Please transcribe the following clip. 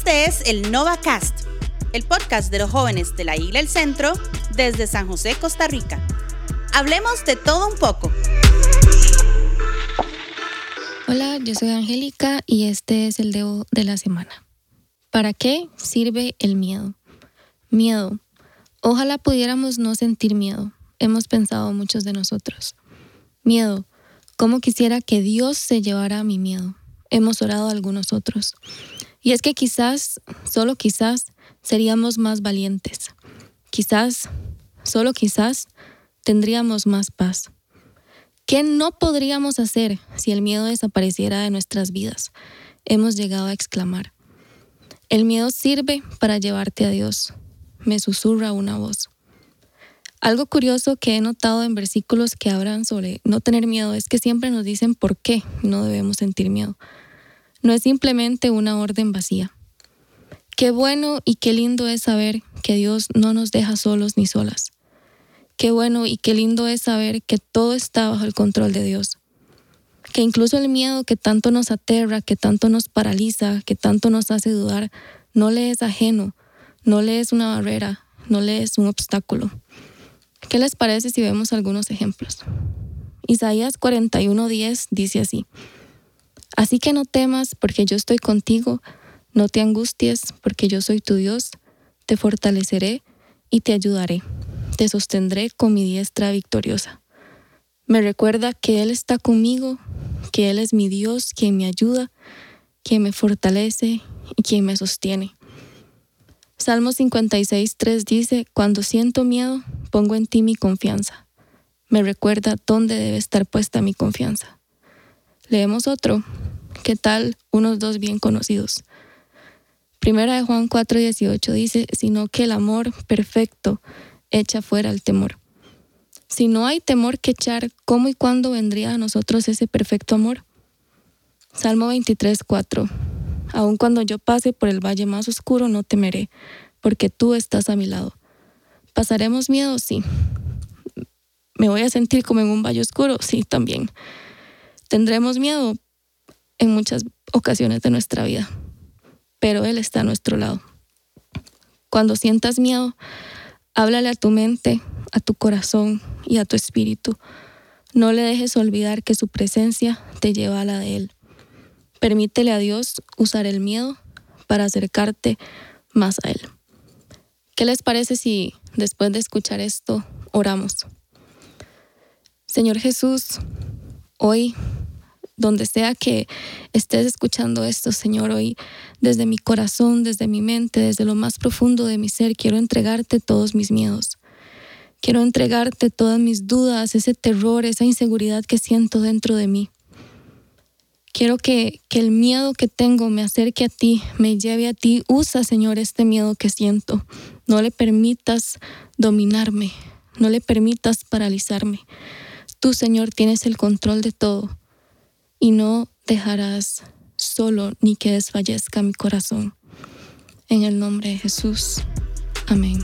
Este es el NovaCast, el podcast de los jóvenes de la Isla El Centro desde San José, Costa Rica. Hablemos de todo un poco. Hola, yo soy Angélica y este es el Debo de la semana. ¿Para qué sirve el miedo? Miedo. Ojalá pudiéramos no sentir miedo. Hemos pensado muchos de nosotros. Miedo. ¿Cómo quisiera que Dios se llevara mi miedo? Hemos orado algunos otros. Y es que quizás, solo quizás, seríamos más valientes. Quizás, solo quizás, tendríamos más paz. ¿Qué no podríamos hacer si el miedo desapareciera de nuestras vidas? Hemos llegado a exclamar. El miedo sirve para llevarte a Dios, me susurra una voz. Algo curioso que he notado en versículos que hablan sobre no tener miedo es que siempre nos dicen por qué no debemos sentir miedo. No es simplemente una orden vacía. Qué bueno y qué lindo es saber que Dios no nos deja solos ni solas. Qué bueno y qué lindo es saber que todo está bajo el control de Dios. Que incluso el miedo que tanto nos aterra, que tanto nos paraliza, que tanto nos hace dudar, no le es ajeno, no le es una barrera, no le es un obstáculo. ¿Qué les parece si vemos algunos ejemplos? Isaías 41:10 dice así, Así que no temas porque yo estoy contigo, no te angusties porque yo soy tu Dios, te fortaleceré y te ayudaré, te sostendré con mi diestra victoriosa. Me recuerda que Él está conmigo, que Él es mi Dios, quien me ayuda, quien me fortalece y quien me sostiene. Salmo 56.3 dice, Cuando siento miedo, pongo en ti mi confianza. Me recuerda dónde debe estar puesta mi confianza. Leemos otro. ¿Qué tal unos dos bien conocidos? Primera de Juan 4:18 dice, sino que el amor perfecto echa fuera el temor. Si no hay temor que echar, ¿cómo y cuándo vendría a nosotros ese perfecto amor? Salmo 23:4. Aun cuando yo pase por el valle más oscuro, no temeré, porque tú estás a mi lado. ¿Pasaremos miedo? Sí. ¿Me voy a sentir como en un valle oscuro? Sí, también. ¿Tendremos miedo? En muchas ocasiones de nuestra vida, pero Él está a nuestro lado. Cuando sientas miedo, háblale a tu mente, a tu corazón y a tu espíritu. No le dejes olvidar que su presencia te lleva a la de Él. Permítele a Dios usar el miedo para acercarte más a Él. ¿Qué les parece si después de escuchar esto oramos? Señor Jesús, hoy, donde sea que estés escuchando esto, Señor, hoy desde mi corazón, desde mi mente, desde lo más profundo de mi ser, quiero entregarte todos mis miedos. Quiero entregarte todas mis dudas, ese terror, esa inseguridad que siento dentro de mí. Quiero que, que, el miedo que tengo me acerque a ti, me lleve a ti. Usa, Señor, este miedo que siento. No le permitas dominarme, no le permitas paralizarme. Tú, Señor, tienes el control de todo y no dejarás solo ni que desfallezca mi corazón. En el nombre de Jesús. Amén.